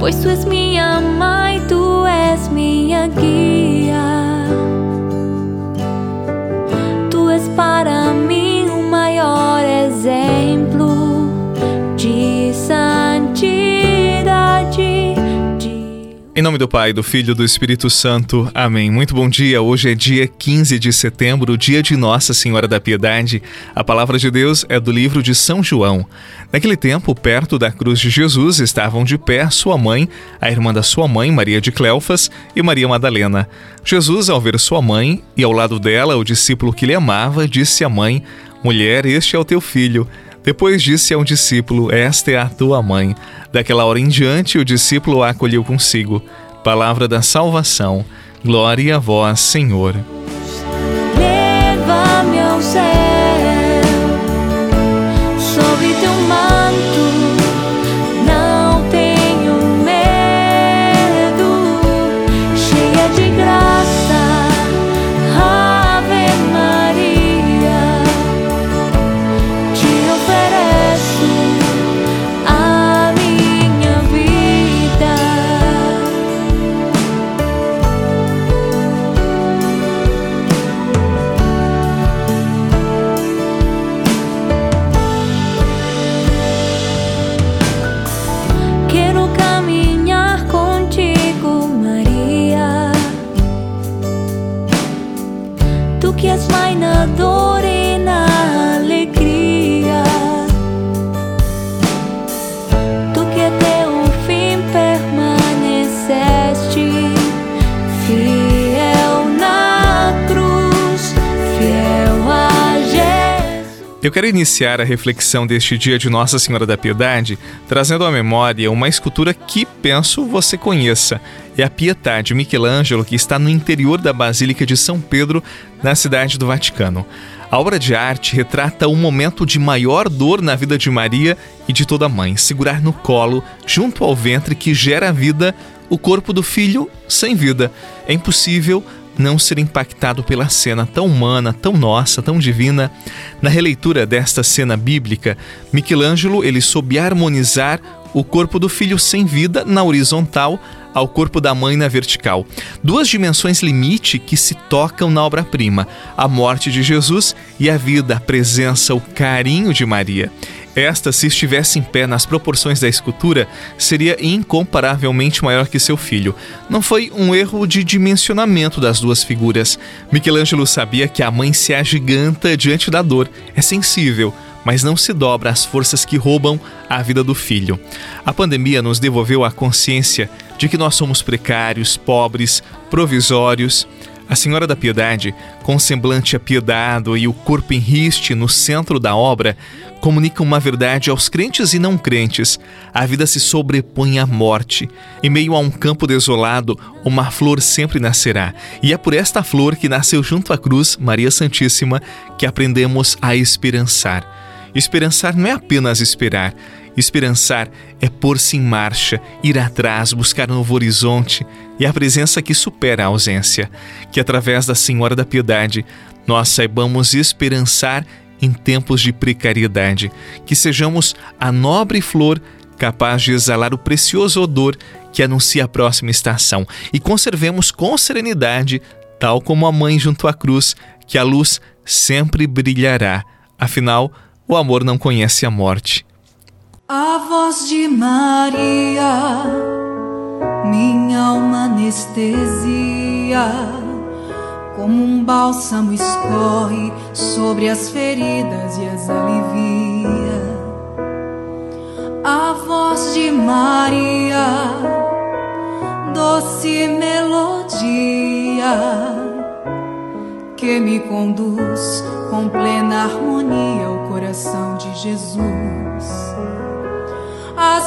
Tu és minha mãe, tu és minha guia. Em nome do Pai, do Filho e do Espírito Santo. Amém. Muito bom dia. Hoje é dia 15 de setembro, dia de Nossa Senhora da Piedade. A palavra de Deus é do livro de São João. Naquele tempo, perto da cruz de Jesus, estavam de pé sua mãe, a irmã da sua mãe, Maria de Cleofas, e Maria Madalena. Jesus, ao ver sua mãe e ao lado dela o discípulo que lhe amava, disse à mãe: Mulher, este é o teu filho. Depois disse a um discípulo: Esta é a tua mãe. Daquela hora em diante, o discípulo a acolheu consigo. Palavra da salvação. Glória a vós, Senhor. Eu quero iniciar a reflexão deste dia de Nossa Senhora da Piedade trazendo à memória uma escultura que penso você conheça. É a Pietà de Michelangelo, que está no interior da Basílica de São Pedro, na cidade do Vaticano. A obra de arte retrata o momento de maior dor na vida de Maria e de toda mãe, segurar no colo, junto ao ventre que gera vida, o corpo do filho sem vida. É impossível não ser impactado pela cena tão humana, tão nossa, tão divina. Na releitura desta cena bíblica, Michelangelo ele soube harmonizar o corpo do filho sem vida na horizontal ao corpo da mãe na vertical. Duas dimensões limite que se tocam na obra-prima: a morte de Jesus e a vida, a presença, o carinho de Maria. Esta, se estivesse em pé nas proporções da escultura, seria incomparavelmente maior que seu filho. Não foi um erro de dimensionamento das duas figuras. Michelangelo sabia que a mãe se agiganta diante da dor, é sensível, mas não se dobra às forças que roubam a vida do filho. A pandemia nos devolveu a consciência de que nós somos precários, pobres, provisórios. A Senhora da Piedade, com semblante apiedado e o corpo em riste no centro da obra, comunica uma verdade aos crentes e não crentes. A vida se sobrepõe à morte. Em meio a um campo desolado, uma flor sempre nascerá. E é por esta flor que nasceu junto à cruz, Maria Santíssima, que aprendemos a esperançar. Esperançar não é apenas esperar. Esperançar é pôr-se em marcha, ir atrás, buscar novo horizonte e a presença que supera a ausência. Que através da Senhora da Piedade nós saibamos esperançar em tempos de precariedade. Que sejamos a nobre flor capaz de exalar o precioso odor que anuncia a próxima estação e conservemos com serenidade, tal como a mãe junto à cruz, que a luz sempre brilhará. Afinal, o amor não conhece a morte. A voz de Maria, minha alma anestesia, como um bálsamo escorre sobre as feridas e as alivia. A voz de Maria, doce melodia que me conduz com plena harmonia ao coração de Jesus.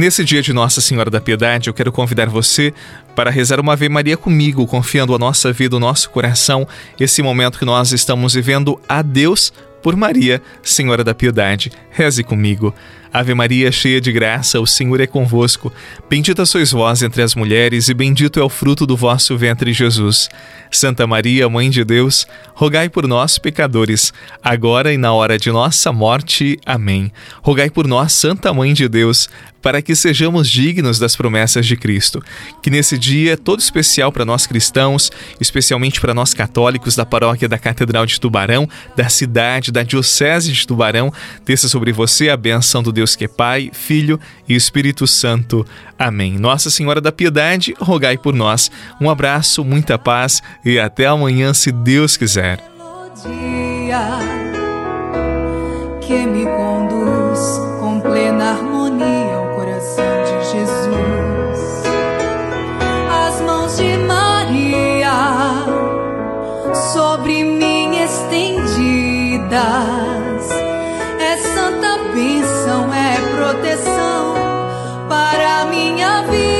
nesse dia de Nossa Senhora da Piedade, eu quero convidar você para rezar uma Ave Maria comigo, confiando a nossa vida, o nosso coração, esse momento que nós estamos vivendo a Deus por Maria, Senhora da Piedade. Reze comigo. Ave Maria, cheia de graça, o Senhor é convosco. Bendita sois vós entre as mulheres, e bendito é o fruto do vosso ventre, Jesus. Santa Maria, Mãe de Deus, rogai por nós, pecadores, agora e na hora de nossa morte. Amém. Rogai por nós, Santa Mãe de Deus, para que sejamos dignos das promessas de Cristo. Que nesse dia todo especial para nós cristãos, especialmente para nós católicos da paróquia da Catedral de Tubarão, da cidade, da Diocese de Tubarão, desça sobre você a benção do Deus que é Pai, Filho e Espírito Santo. Amém. Nossa Senhora da Piedade, rogai por nós. Um abraço, muita paz e até amanhã, se Deus quiser. Que me conduz com plena harmonia bênção é proteção para minha vida.